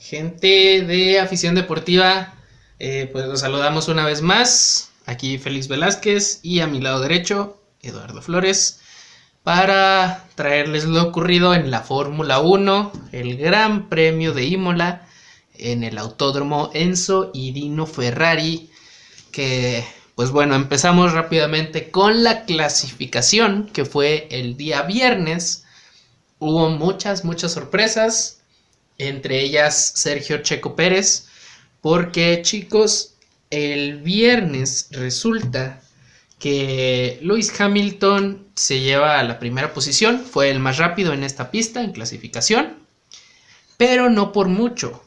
Gente de afición deportiva, eh, pues los saludamos una vez más. Aquí Félix Velázquez y a mi lado derecho, Eduardo Flores, para traerles lo ocurrido en la Fórmula 1, el Gran Premio de Imola, en el Autódromo Enzo y Dino Ferrari, que pues bueno, empezamos rápidamente con la clasificación, que fue el día viernes. Hubo muchas, muchas sorpresas, entre ellas Sergio Checo Pérez, porque chicos, el viernes resulta que Lewis Hamilton se lleva a la primera posición, fue el más rápido en esta pista en clasificación, pero no por mucho.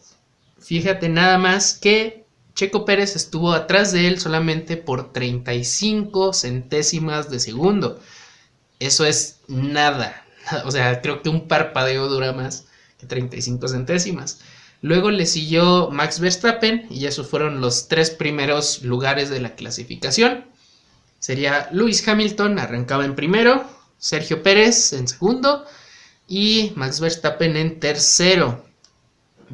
Fíjate nada más que Checo Pérez estuvo atrás de él solamente por 35 centésimas de segundo. Eso es nada. O sea, creo que un parpadeo dura más 35 centésimas. Luego le siguió Max Verstappen y esos fueron los tres primeros lugares de la clasificación. Sería Lewis Hamilton, arrancaba en primero, Sergio Pérez en segundo y Max Verstappen en tercero.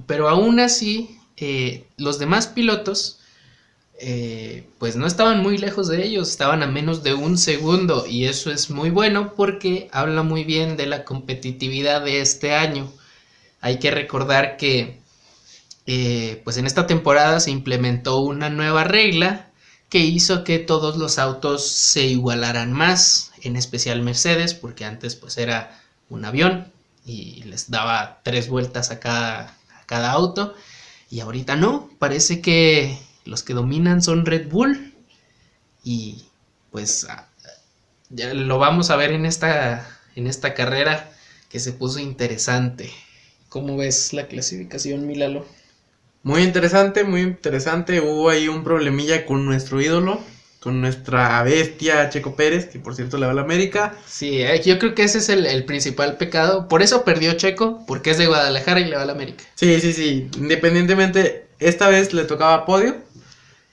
Pero aún así, eh, los demás pilotos, eh, pues no estaban muy lejos de ellos, estaban a menos de un segundo y eso es muy bueno porque habla muy bien de la competitividad de este año. Hay que recordar que eh, pues en esta temporada se implementó una nueva regla que hizo que todos los autos se igualaran más, en especial Mercedes, porque antes pues era un avión y les daba tres vueltas a cada, a cada auto y ahorita no, parece que los que dominan son Red Bull. Y pues ya lo vamos a ver en esta, en esta carrera que se puso interesante. ¿Cómo ves la clasificación, Milalo? Muy interesante, muy interesante. Hubo ahí un problemilla con nuestro ídolo, con nuestra bestia Checo Pérez, que por cierto le va a la América. Sí, eh, yo creo que ese es el, principal pecado. Por eso perdió Checo, porque es de Guadalajara y le va a la América. Sí, sí, sí. Independientemente, esta vez le tocaba podio,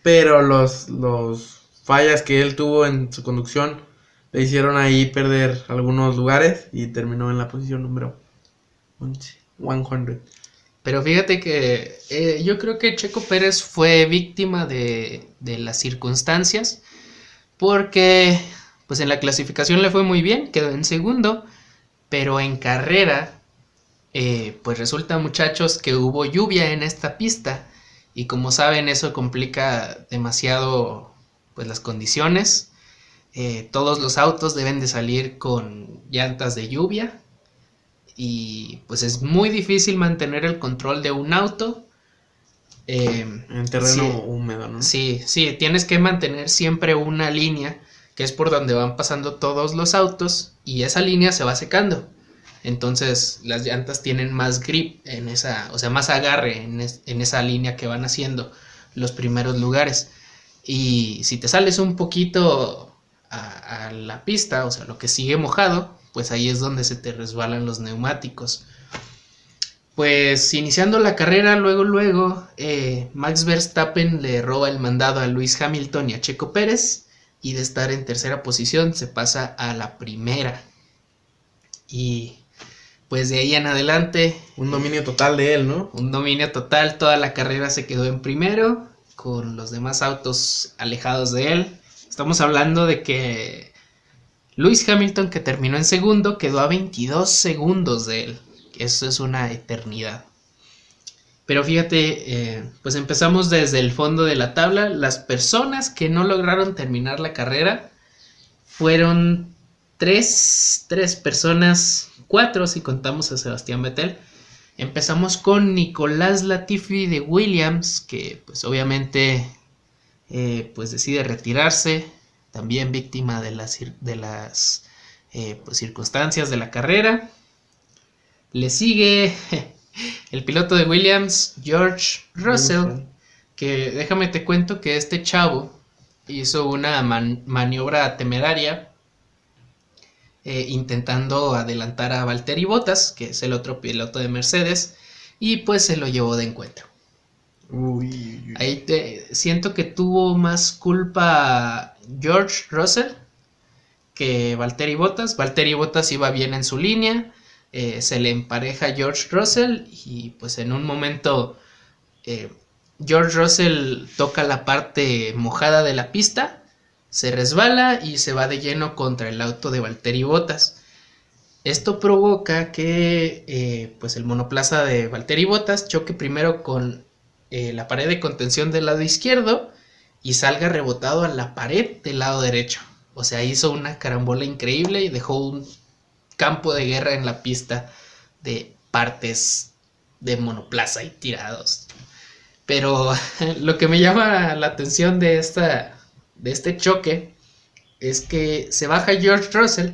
pero los, los fallas que él tuvo en su conducción le hicieron ahí perder algunos lugares y terminó en la posición número 100. Pero fíjate que eh, yo creo que Checo Pérez fue víctima de, las circunstancias porque pues en la clasificación le fue muy bien, quedó en segundo, pero en carrera eh, pues resulta muchachos que hubo lluvia en esta pista y como saben eso complica demasiado pues las condiciones. Eh, todos los autos deben de salir con llantas de lluvia y pues es muy difícil mantener el control de un auto. Em, en terreno húmedo, ¿no? Sí, sí, tienes que mantener siempre una línea que es por donde van pasando todos los autos y esa línea se va secando. Entonces las llantas tienen más grip en esa, o sea, más agarre en, en esa línea que van haciendo los primeros lugares. Y si te sales un poquito a, a la pista, o sea, lo que sigue mojado, pues ahí es donde se te resbalan los neumáticos. Pues iniciando la carrera, luego, luego, eh, Max Verstappen le roba el mandado a Luis Hamilton y a Checo Pérez y de estar en tercera posición se pasa a la primera. Y pues de ahí en adelante... Un dominio total de él, ¿no? Un dominio total, toda la carrera se quedó en primero, con los demás autos alejados de él. Estamos hablando de que Lewis Hamilton, que terminó en segundo, quedó a 22 segundos de él. Eso es una eternidad. Pero fíjate, eh, pues empezamos desde el fondo de la tabla. Las personas que no lograron terminar la carrera fueron tres, tres personas, cuatro si contamos a Sebastián Vettel. Empezamos con Nicolás Latifi de Williams, que pues obviamente eh, pues decide retirarse también víctima de las, de las eh, pues, circunstancias de la carrera. Le sigue el piloto de Williams, George Russell, que déjame te cuento que este chavo hizo una maniobra temeraria eh, intentando adelantar a Valtteri Bottas, que es el otro piloto de Mercedes, y pues se lo llevó de encuentro. Ahí te, siento que tuvo más culpa George Russell que Valtteri Bottas. Valtteri Bottas iba bien en su línea, eh, se le empareja George Russell y pues en un momento eh, George Russell toca la parte mojada de la pista, se resbala y se va de lleno contra el auto de Valtteri Bottas. Esto provoca que eh, pues el monoplaza de Valtteri Bottas choque primero con la pared de contención del lado izquierdo y salga rebotado a la pared del lado derecho. O sea, hizo una carambola increíble y dejó un campo de guerra en la pista de partes de monoplaza y tirados. Pero lo que me llama la atención de, esta, de este choque es que se baja George Russell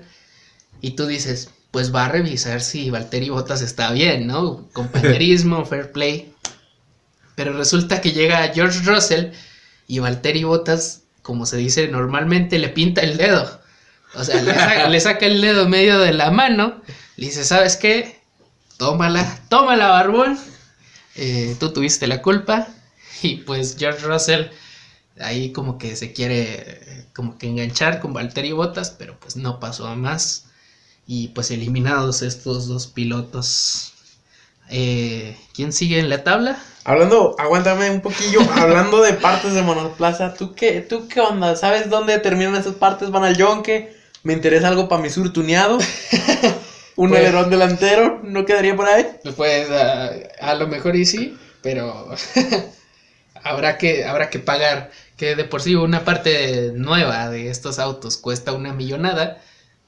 y tú dices, pues va a revisar si Valtteri Bottas está bien, ¿no? Compañerismo, fair play. Pero resulta que llega George Russell y Valtteri Bottas, como se dice normalmente, le pinta el dedo. O sea, le saca, el dedo medio de la mano, le dice, ¿sabes qué? Tómala, tómala, barbón. Eh, tú tuviste la culpa. Y pues George Russell ahí como que se quiere como que enganchar con Valtteri Bottas, pero pues no pasó a más. Y pues eliminados estos dos pilotos. Eh, ¿Quién sigue en la tabla? Hablando, aguántame un poquillo, hablando de partes de monoplaza, ¿tú qué, ¿tú qué onda? ¿Sabes dónde terminan esas partes? ¿Van al yonque? ¿Me interesa algo para mi sur tuneado? ¿Un Pues- alerón delantero? ¿No quedaría por ahí? Pues a, a lo mejor y sí, pero habrá que habrá que pagar que de por sí una parte nueva de estos autos cuesta una millonada,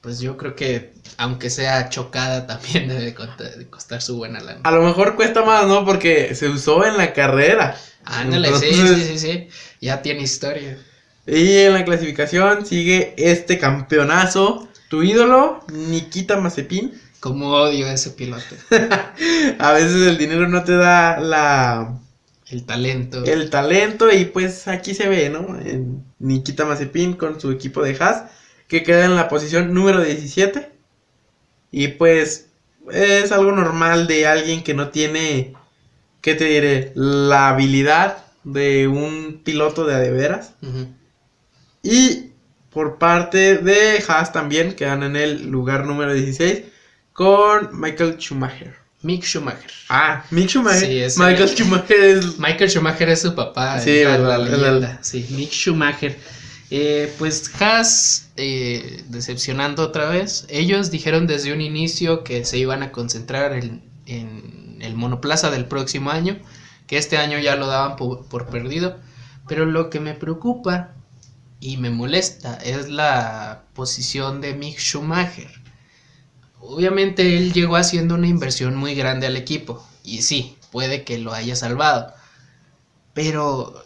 pues yo creo que aunque sea chocada también debe de costar su buena lana. A lo mejor cuesta más, ¿no? Porque se usó en la carrera. Ándale, sí, sí, sí, sí, ya tiene historia. Y en la clasificación sigue este campeonazo. Tu ídolo, Nikita Mazepin. Como odio a ese piloto, A veces el dinero no te da la, el talento. el talento y pues aquí se ve, ¿no? En Nikita Mazepin con su equipo de Haas que queda en la posición número 17 y pues es algo normal de alguien que no tiene, ¿qué te diré? La habilidad de un piloto de a de veras Ujú. y por parte de Haas también quedan en el lugar número 16 con Michael Schumacher. Mick Schumacher. Ah, Mick Schumacher. Sí, ese- Michael Schumacher es Michael Schumacher es su papá. Sí, es la- verdad, la es. Sí, Mick Schumacher. Eh, pues Haas, eh, decepcionando otra vez. Ellos dijeron desde un inicio que se iban a concentrar en, el monoplaza del próximo año, que este año ya lo daban po- por, perdido. Pero lo que me preocupa y me molesta es la posición de Mick Schumacher. Obviamente él llegó haciendo una inversión muy grande al equipo y sí, puede que lo haya salvado. Pero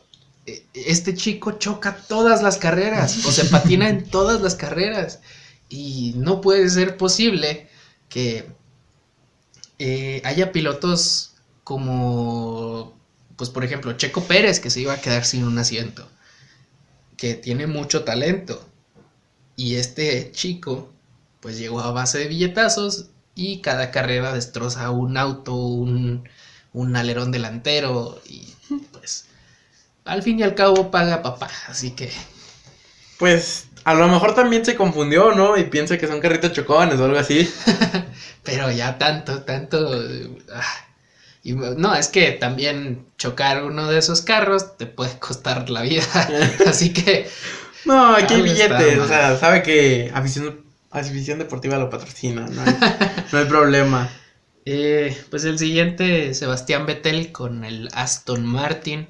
este chico choca todas las carreras o se patina en todas las carreras. Y no puede ser posible que eh, haya pilotos como, pues por ejemplo, Checo Pérez que se iba a quedar sin un asiento, que tiene mucho talento. Y este chico pues llegó a base de billetazos y cada carrera destroza un auto, un, un alerón delantero y pues al fin y al cabo paga papá, así que Pues a lo mejor también se confundió, ¿no? Y piensa que son carritos chocones o algo así. pero ya tanto, tanto ah, y no, es que también chocar uno de esos carros te puede costar la vida, así que No, aquí hay está billetes. O sea, sabe que afición, afición deportiva lo patrocina. No hay, no hay problema. Eh, pues el siguiente, Sebastián Vettel con el Aston Martin.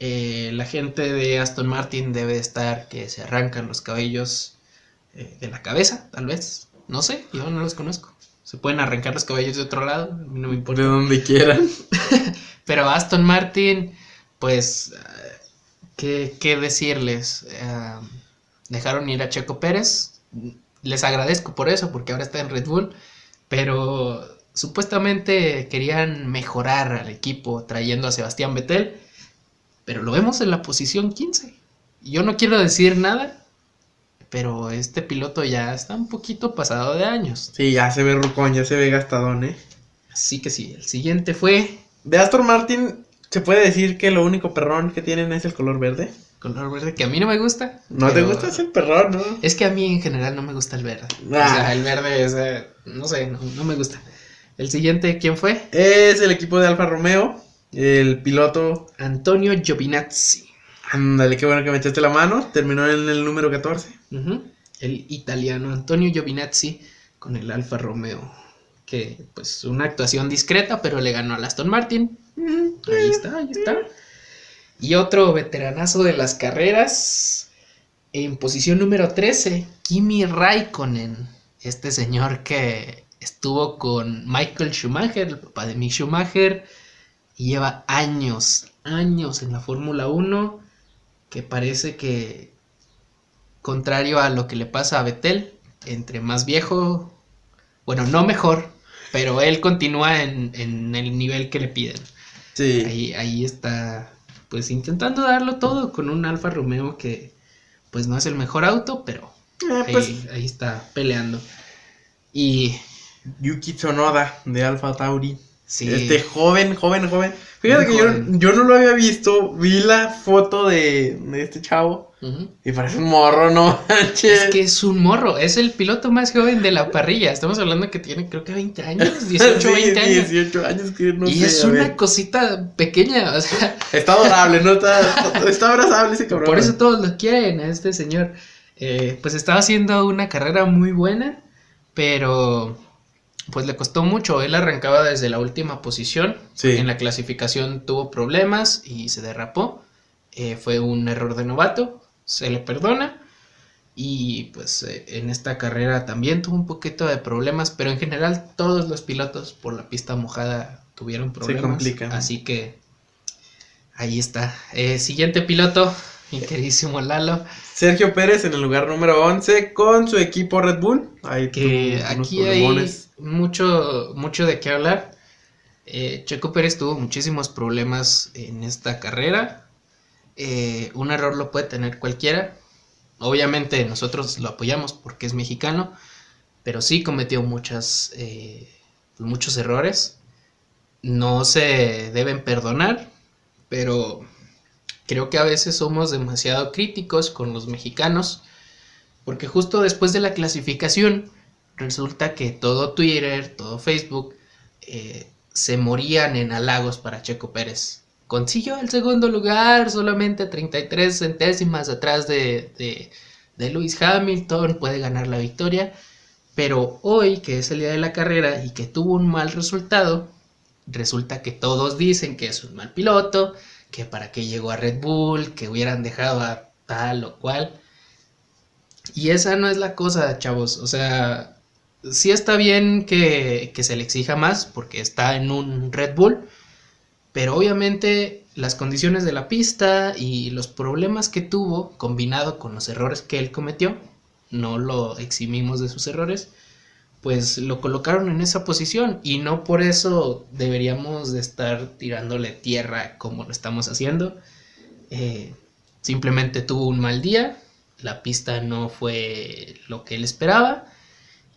Eh, la gente de Aston Martin debe estar que se arrancan los cabellos eh, de la cabeza, tal vez. No sé, yo no los conozco. Se pueden arrancar los cabellos de otro lado, a mí no me importa. De donde quieran. Pero Aston Martin, pues, eh, ¿qué, qué decirles? Eh, dejaron ir a Checo Pérez. Les agradezco por eso, porque ahora está en Red Bull. Pero supuestamente querían mejorar al equipo trayendo a Sebastián Vettel. Pero lo vemos en la posición 15. Yo no quiero decir nada, pero este piloto ya está un poquito pasado de años. Sí, ya se ve rucón, ya se ve gastadón, ¿eh? Así que sí, el siguiente fue De Aston Martin, ¿se puede decir que lo único perrón que tienen es el color verde? color verde, que a mí no me gusta. ¿No te gusta ese perrón, no? Es que a mí en general no me gusta el verde. O Ah. sea, el verde es, eh, no sé, no, no me gusta. El siguiente, ¿quién fue? Es el equipo de Alfa Romeo. El piloto. Antonio Giovinazzi. Ándale, qué bueno que me echaste la mano. Terminó en el número 14. Ujú. El italiano Antonio Giovinazzi con el Alfa Romeo. Que, pues, una actuación discreta, pero le ganó al Aston Martin. Ahí está, ahí está. Y otro veteranazo de las carreras. En posición número 13, Kimi Raikkonen. Este señor que estuvo con Michael Schumacher, el papá de Mick Schumacher. Y lleva años, años en la Fórmula 1. Que parece que, contrario a lo que le pasa a Vettel, entre más viejo, bueno, no mejor, pero él continúa en, en el nivel que le piden. Sí. Ahí, ahí está, pues intentando darlo todo con un Alfa Romeo que, pues no es el mejor auto, pero Eh, ahí, pues ahí está peleando. Y Yuki Tsunoda de Alfa Tauri. Sí, Este joven, joven, joven. Fíjate Muy que yo, joven. yo no lo había visto. Vi la foto de, de este chavo. Y parece un morro, ¿no? manches. es que es un morro, es el piloto más joven de la parrilla. Estamos hablando que tiene creo que 20 años, 18, Sí, 20 años. 18 años que no y sé, es una cosita pequeña, o sea, Está adorable, ¿no? Está, está abrazable ese cabrón. Por eso todos lo quieren a este señor. Eh, pues estaba haciendo una carrera muy buena, pero pues le costó mucho. Él arrancaba desde la última posición. Sí. En la clasificación tuvo problemas y se derrapó. Eh, fue un error de novato, se le perdona. Y pues eh, en esta carrera también tuvo un poquito de problemas, pero en general todos los pilotos por la pista mojada tuvieron problemas. complican. Así que ahí está. Eh, siguiente piloto, mi queridísimo Lalo. Sergio Pérez en el lugar número 11 con su equipo Red Bull. Ahí Que aquí hay. Mucho, mucho de qué hablar. Eh, Checo Pérez tuvo muchísimos problemas en esta carrera. Eh, un error lo puede tener cualquiera. Obviamente nosotros lo apoyamos porque es mexicano, pero sí cometió muchas, eh, muchos errores. No se deben perdonar, pero creo que a veces somos demasiado críticos con los mexicanos, porque justo después de la clasificación resulta que todo Twitter, todo Facebook, eh, se morían en halagos para Checo Pérez. Consiguió el segundo lugar, solamente 33 centésimas atrás de, de, de Lewis Hamilton, puede ganar la victoria. Pero hoy, que es el día de la carrera y que tuvo un mal resultado, resulta que todos dicen que es un mal piloto, que para qué llegó a Red Bull, que hubieran dejado a tal o cual. Y esa no es la cosa, chavos. O sea, sí está bien que, se le exija más porque está en un Red Bull, pero obviamente las condiciones de la pista y los problemas que tuvo, combinado con los errores que él cometió, no lo eximimos de sus errores, pues lo colocaron en esa posición y no por eso deberíamos de estar tirándole tierra como lo estamos haciendo. Eh, simplemente tuvo un mal día, la pista no fue lo que él esperaba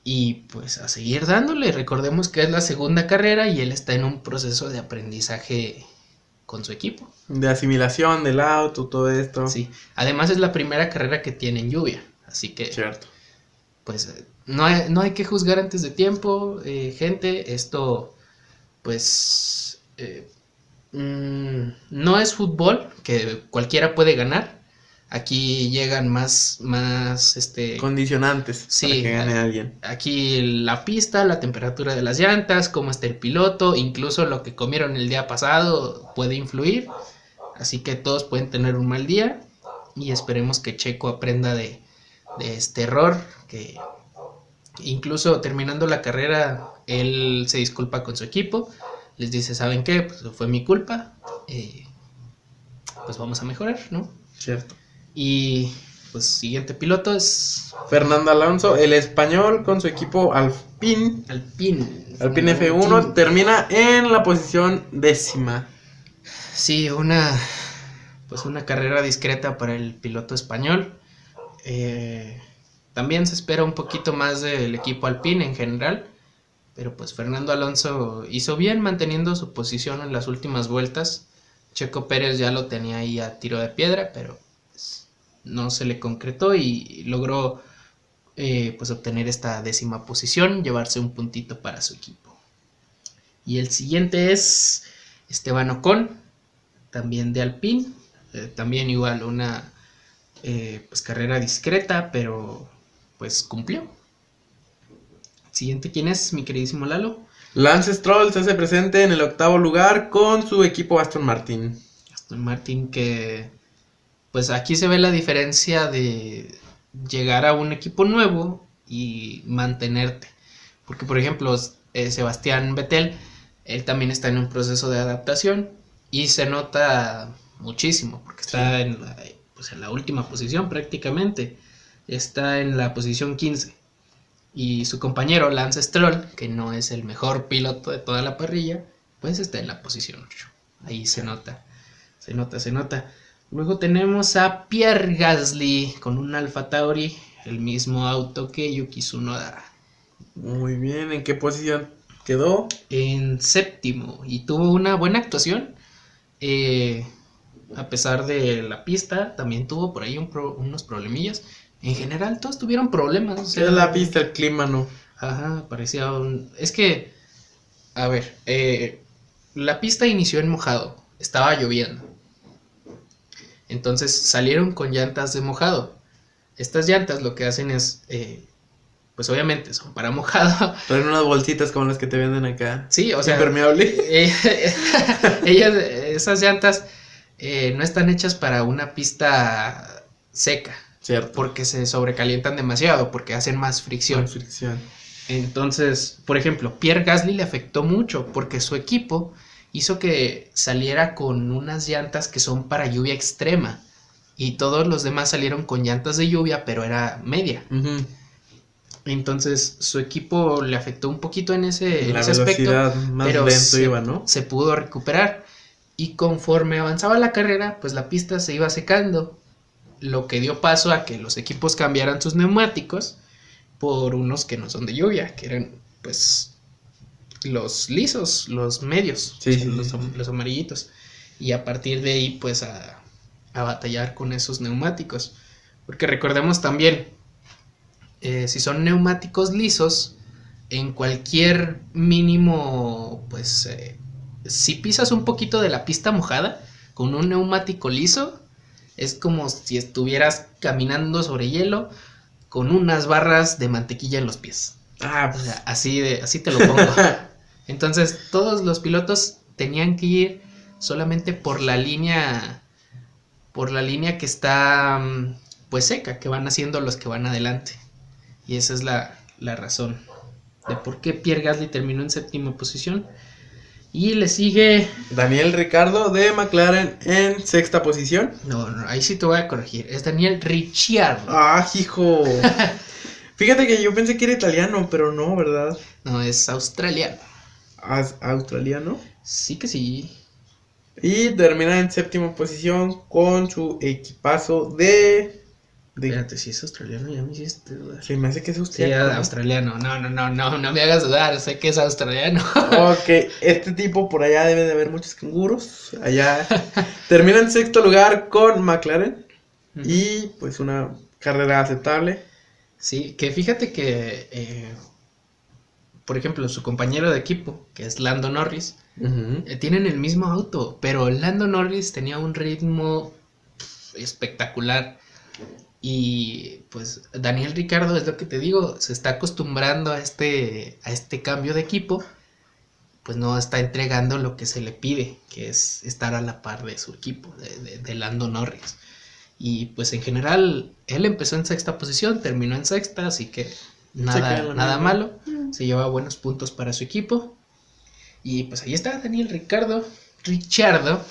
y pues a seguir dándole. Recordemos que es la segunda carrera y él está en un proceso de aprendizaje con su equipo. De asimilación del auto, todo esto. Sí. Además es la primera carrera que tiene en lluvia, así que Cierto. pues no hay, no hay que juzgar antes de tiempo, eh, gente. Esto, pues, eh, mm, no es fútbol que cualquiera puede ganar. Aquí llegan más, más, este, Condicionantes Sí, para que gane alguien. aquí la pista, la temperatura de las llantas, cómo está el piloto, incluso lo que comieron el día pasado puede influir. Así que todos pueden tener un mal día y esperemos que Checo aprenda de, de este error, que incluso terminando la carrera él se disculpa con su equipo, les dice, ¿saben qué? Pues fue mi culpa, eh, pues vamos a mejorar, ¿no? Cierto. Y pues siguiente piloto es Fernando Alonso, el español con su equipo Alpine. Alpine. Alpine F1 termina en la posición décima. Sí, una pues una carrera discreta para el piloto español. Eh, también se espera un poquito más del equipo Alpine en general, pero pues Fernando Alonso hizo bien manteniendo su posición en las últimas vueltas. Checo Pérez ya lo tenía ahí a tiro de piedra, pero no se le concretó y logró eh, pues obtener esta décima posición, llevarse un puntito para su equipo. Y el siguiente es Esteban Ocon, también de Alpine. Eh, también igual una eh, pues carrera discreta, pero pues cumplió. Siguiente, ¿quién es, mi queridísimo Lalo? Lance Stroll se hace presente en el octavo lugar con su equipo Aston Martin. Aston Martin que pues aquí se ve la diferencia de llegar a un equipo nuevo y mantenerte. Porque por ejemplo, eh, Sebastián Vettel, él también está en un proceso de adaptación y se nota muchísimo porque está en, la, pues, en la última posición prácticamente. Está en la posición 15. Y su compañero Lance Stroll, que no es el mejor piloto de toda la parrilla, pues está en la posición 8. Ahí se nota, se nota, se nota. Luego tenemos a Pierre Gasly con un Alfa Tauri, el mismo auto que Yuki Tsunoda. Muy bien, ¿en qué posición quedó? En séptimo y tuvo una buena actuación. Eh, a pesar de la pista, también tuvo por ahí unos problemillas. En general, todos tuvieron problemas. O sea, la pista, el clima, no. Ajá, parecía un... Es que, a ver, eh, la pista inició en mojado, estaba lloviendo. Entonces salieron con llantas de mojado. Estas llantas lo que hacen es, eh, pues obviamente son para mojado. Traen unas bolsitas como las que te venden acá. Sí, o sea. Impermeable. Eh, ellas, esas llantas eh, no están hechas para una pista seca. Cierto. Porque se sobrecalientan demasiado, porque hacen más fricción. Más fricción. Entonces, por ejemplo, Pierre Gasly le afectó mucho porque su equipo hizo que saliera con unas llantas que son para lluvia extrema. Y todos los demás salieron con llantas de lluvia, pero era media. Entonces su equipo le afectó un poquito en ese, en ese aspecto. Más pero lento se, iba, ¿no? se pudo recuperar. Y conforme avanzaba la carrera, pues la pista se iba secando. Lo que dio paso a que los equipos cambiaran sus neumáticos por unos que no son de lluvia, que eran pues los lisos, los medios, los, amarillitos. Y a partir de ahí, pues a, batallar con esos neumáticos. Porque recordemos también, eh, si son neumáticos lisos, en cualquier mínimo, pues, eh, si pisas un poquito de la pista mojada con un neumático liso, es como si estuvieras caminando sobre hielo con unas barras de mantequilla en los pies. Ah, así de, así te lo pongo. Entonces, todos los pilotos tenían que ir solamente por la línea, por la línea que está, mm, pues seca, que van haciendo los que van adelante. Y esa es la, razón de por qué Pierre Gasly terminó en séptima posición. Y le sigue. Daniel Ricardo de McLaren en sexta posición. No, no, ahí sí te voy a corregir. Es Daniel Ricciardo. ¡Ah, hijo! Fíjate que yo pensé que era italiano, pero no, ¿verdad? No, es australiano australiano. Sí que sí. Y termina en séptima posición con su equipazo de. de... Espérate, si es australiano, ya me hiciste Se me hace que es australiano. Sí, australiano. No, no, no, no, no me hagas dudar, sé que es australiano. ok, este tipo por allá debe de haber muchos canguros. Allá termina en sexto lugar con McLaren. Y pues una carrera aceptable. Sí, que fíjate que eh, por ejemplo, su compañero de equipo, que es Lando Norris, eh, tienen el mismo auto, pero Lando Norris tenía un ritmo espectacular. Y pues Daniel Ricardo es lo que te digo, se está acostumbrando a este, a este cambio de equipo, pues no está entregando lo que se le pide, que es estar a la par de su equipo, de, de Lando Norris. Y pues en general, él empezó en sexta posición, terminó en sexta, así que nada, nada malo. Mm. Se lleva buenos puntos para su equipo. Y pues ahí está Daniel Ricardo, Richardo.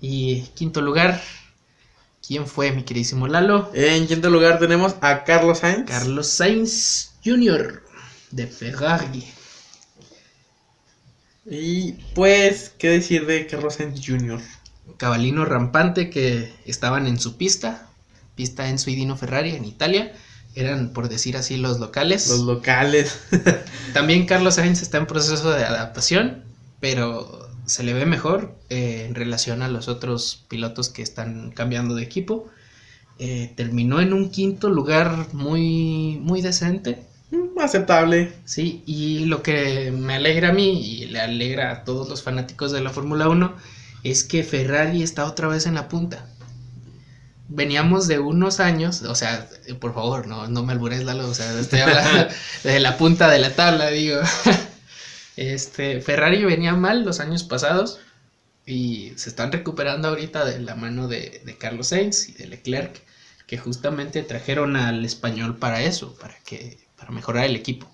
Y quinto lugar, ¿quién fue mi queridísimo Lalo? En quinto lugar tenemos a Carlos Sainz. Carlos Sainz Jr. de Ferrari. Y pues, ¿qué decir de Carlos Sainz Jr.? Cabalino rampante que estaban en su pista, pista en Suidino Ferrari en Italia eran, por decir así, los locales. Los locales. También Carlos Sainz está en proceso de adaptación, pero se le ve mejor eh, en relación a los otros pilotos que están cambiando de equipo. Eh, terminó en un quinto lugar muy, muy decente. mm, aceptable. Sí, y lo que me alegra a mí y le alegra a todos los fanáticos de la Fórmula 1 es que Ferrari está otra vez en la punta. Veníamos de unos años, o sea, por favor, no, no me albures, Lalo, o sea, estoy hablando de la punta de la tabla, digo. Este, Ferrari venía mal los años pasados y se están recuperando ahorita de la mano de, de Carlos Sainz y de Leclerc, que justamente trajeron al español para eso, para que para mejorar el equipo.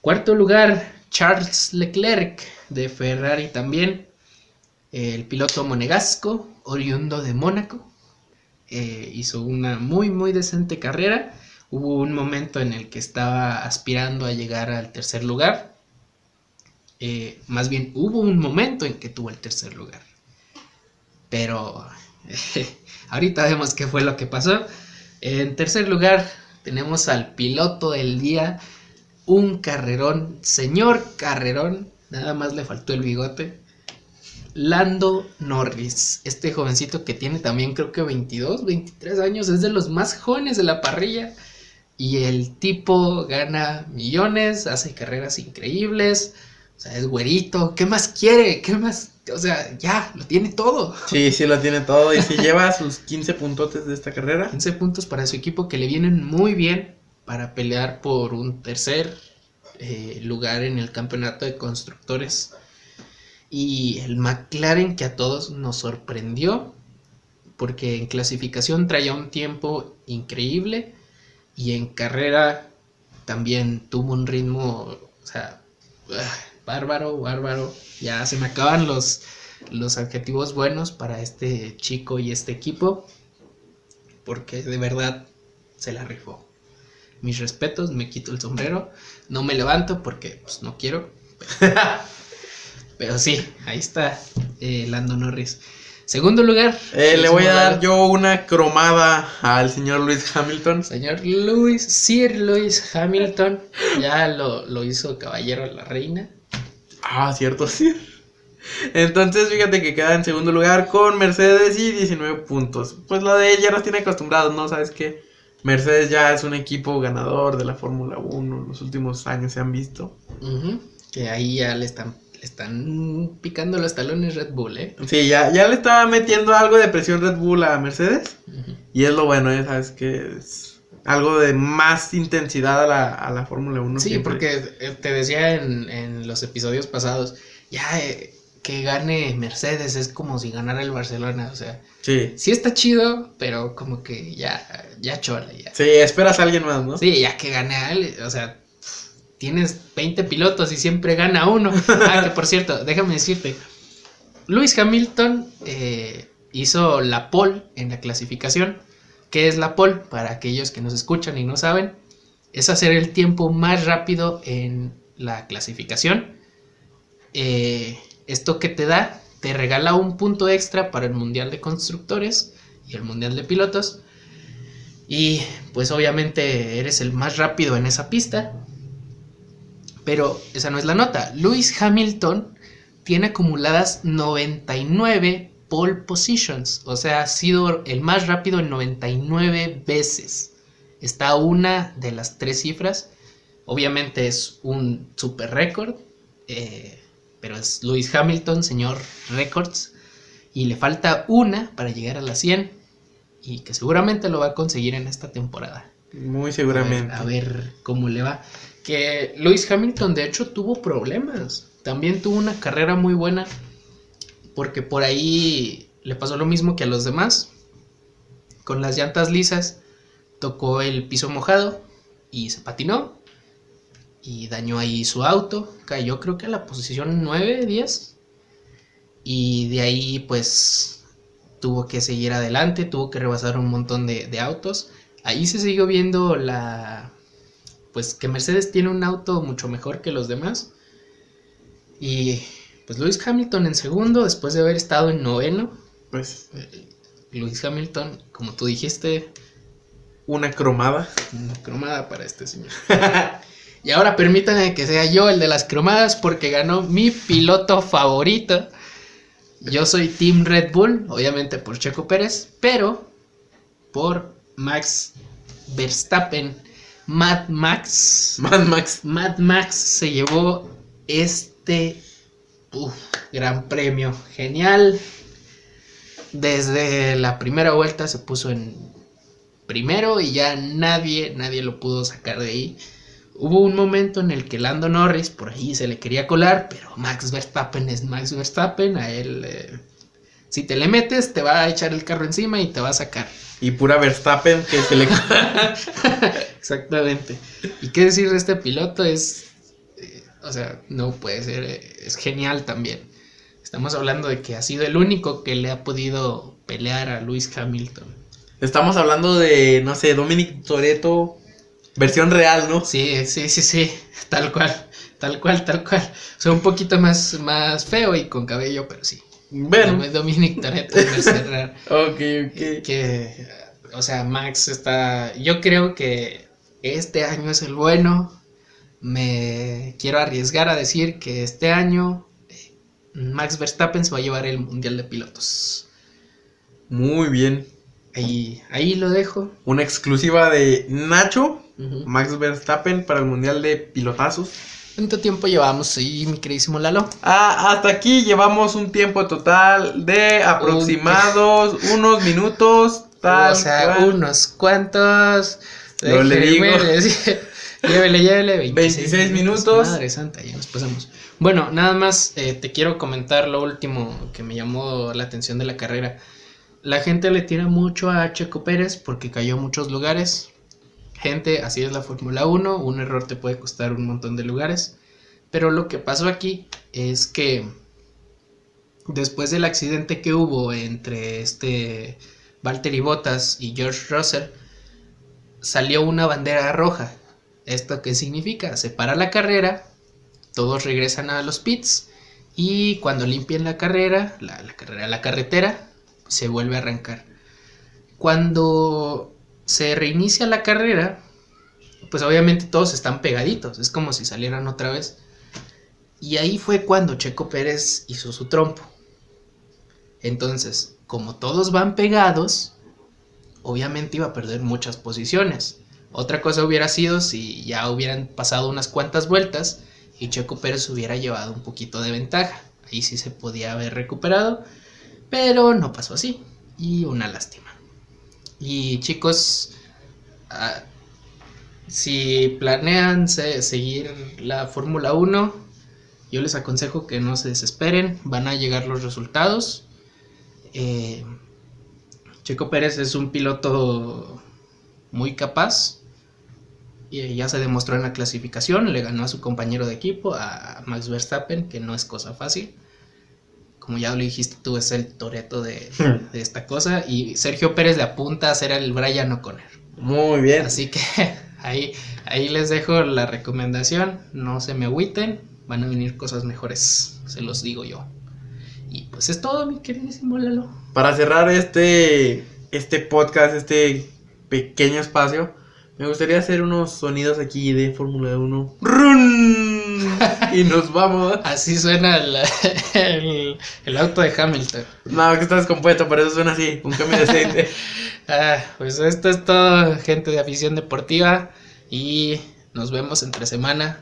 Cuarto lugar, Charles Leclerc de Ferrari también, el piloto monegasco, oriundo de Mónaco, eh, hizo una muy muy decente carrera. Hubo un momento en el que estaba aspirando a llegar al tercer lugar. Eh, más bien hubo un momento en que tuvo el tercer lugar. Pero ahorita vemos qué fue lo que pasó. En tercer lugar tenemos al piloto del día, un carrerón, señor carrerón, nada más le faltó el bigote. Lando Norris, este jovencito que tiene también creo que 22, 23 años, es de los más jóvenes de la parrilla y el tipo gana millones, hace carreras increíbles, o sea, es güerito, ¿qué más quiere? ¿Qué más? O sea, ya, lo tiene todo. Sí, sí, lo tiene todo y si lleva sus 15 puntotes de esta carrera. 15 puntos para su equipo que le vienen muy bien para pelear por un tercer eh, lugar en el campeonato de constructores. Y el McLaren que a todos nos sorprendió, porque en clasificación traía un tiempo increíble y en carrera también tuvo un ritmo, o sea, bárbaro, bárbaro. Ya se me acaban los, los adjetivos buenos para este chico y este equipo, porque de verdad se la rifó. Mis respetos, me quito el sombrero, no me levanto porque pues, no quiero. pero sí, ahí está eh, Lando Norris. Segundo lugar. Eh, le voy a dar yo una cromada al señor Luis Hamilton. Señor Luis, Sir Luis Hamilton, ya lo, lo hizo caballero a la reina. Ah, cierto, sí. Entonces, fíjate que queda en segundo lugar con Mercedes y 19 puntos. Pues lo de él ya nos tiene acostumbrados, ¿no? Sabes que Mercedes ya es un equipo ganador de la Fórmula 1. Los últimos años se han visto. Que ahí ya le están, están picando los talones Red Bull, ¿eh? Sí, ya, ya le estaba metiendo algo de presión Red Bull a Mercedes. Y es lo bueno, ¿eh? Sabes que es algo de más intensidad a la, a la Fórmula 1. Sí, siempre. porque eh, te decía en, en los episodios pasados, ya eh, que gane Mercedes es como si ganara el Barcelona, o sea, Sí. sí está chido, pero como que ya, ya chola, ya. Sí, esperas a alguien más, ¿no? Sí, ya que gane a él, o sea, tienes 20 pilotos y siempre gana uno. Ah, que por cierto, déjame decirte, Lewis Hamilton eh, hizo la pole en la clasificación. ¿Qué es la pole? Para aquellos que nos escuchan y no saben, es hacer el tiempo más rápido en la clasificación. Eh, ¿Esto que te da? Te regala un punto extra para el Mundial de Constructores y el Mundial de Pilotos. Y pues obviamente eres el más rápido en esa pista. Pero esa no es la nota. Lewis Hamilton tiene acumuladas 99 pole positions. O sea, ha sido el más rápido en 99 veces. Está a una de las tres cifras. Obviamente es un super récord. eh, pero es Lewis Hamilton, señor Records. Y le falta una para llegar a las 100. Y que seguramente lo va a conseguir en esta temporada. Muy seguramente. A ver, a ver cómo le va. Que Lewis Hamilton, de hecho, tuvo problemas. También tuvo una carrera muy buena. Porque por ahí le pasó lo mismo que a los demás. Con las llantas lisas, tocó el piso mojado y se patinó. Y dañó ahí su auto. Cayó, creo que a la posición 9, 10. Y de ahí, pues, tuvo que seguir adelante. Tuvo que rebasar un montón de, de autos ahí se siguió viendo la pues que Mercedes tiene un auto mucho mejor que los demás. Y pues Lewis Hamilton en segundo después de haber estado en noveno. Pues Eh, Lewis Hamilton como tú dijiste una cromada. una cromada para este señor. Y ahora permítanme que sea yo el de las cromadas porque ganó mi piloto favorito. Yo soy Team Red Bull obviamente por Checo Pérez pero por Max Verstappen Mad Max. Mad Max. Mad Max se llevó este gran premio. Genial. Desde la primera vuelta se puso en primero y ya nadie, nadie lo pudo sacar de ahí. Hubo un momento en el que Lando Norris por ahí se le quería colar, pero Max Verstappen es Max Verstappen, a él eh, si te le metes te va a echar el carro encima y te va a sacar. Y pura Verstappen que se le... Exactamente. ¿Y qué decir de este piloto? Es, eh, o sea, no puede ser, eh, es genial también. Estamos hablando de que ha sido el único que le ha podido pelear a Lewis Hamilton. Estamos hablando de, no sé, Dominic Toretto, versión real, ¿no? Sí, sí, sí, sí, tal cual, tal cual, tal cual. O sea, un poquito más, más feo y con cabello, pero sí. Bueno. Dominic Toretto versión real. Ok, ok. Que, o sea, Max está. Yo creo que este año es el bueno. Me quiero arriesgar a decir que este año eh, Max Verstappen se va a llevar el Mundial de Pilotos. Muy bien. Ahí, ahí lo dejo. Una exclusiva de Nacho. Max Verstappen para el Mundial de Pilotazos. ¿Cuánto tiempo llevamos ahí, mi queridísimo Lalo? Ah, hasta aquí llevamos un tiempo total de aproximados unos minutos. Tal o sea, cual. unos cuantos. No le digo. Llévele, llévele. 26, 26 minutos. Madre santa, ya nos pasamos. Bueno, nada más eh, te quiero comentar lo último que me llamó la atención de la carrera. La gente le tira mucho a Checo Pérez porque cayó en muchos lugares. Gente, así es la Fórmula 1. Un error te puede costar un montón de lugares. Pero lo que pasó aquí es que después del accidente que hubo entre este Valtteri Bottas y George Russell, salió una bandera roja. ¿Esto qué significa? Se para la carrera, todos regresan a los pits y cuando limpien la carrera, la, la carrera, la carretera, se vuelve a arrancar. Cuando se reinicia la carrera, pues obviamente todos están pegaditos, es como si salieran otra vez. Y ahí fue cuando Checo Pérez hizo su trompo. Entonces, como todos van pegados, obviamente iba a perder muchas posiciones. Otra cosa hubiera sido si ya hubieran pasado unas cuantas vueltas y Checo Pérez hubiera llevado un poquito de ventaja. Ahí sí se podía haber recuperado, pero no pasó así. Y una lástima. Y chicos, ah, si planean se- seguir la Fórmula 1, yo les aconsejo que no se desesperen, van a llegar los resultados. Eh, Checo Pérez es un piloto muy capaz. Y ya se demostró en la clasificación, le ganó a su compañero de equipo, a Max Verstappen, que no es cosa fácil. Como ya lo dijiste tú, es el toreto de, de esta cosa. Y Sergio Pérez le apunta a ser el Brian O'Connor. Muy bien. Así que ahí, ahí les dejo la recomendación. No se me agüiten, van a venir cosas mejores, se los digo yo. Y pues es todo, mi queridísimo Lalo. Para cerrar este, este podcast, este pequeño espacio, me gustaría hacer unos sonidos aquí de Fórmula 1. ¡Run! Y nos vamos. Así suena el, el, el auto de Hamilton. No, que está descompuesto, por eso suena así. Un cambio de aceite. Ah, pues esto es todo, gente de afición deportiva. Y nos vemos entre semana.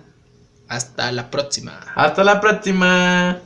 Hasta la próxima. Hasta la próxima.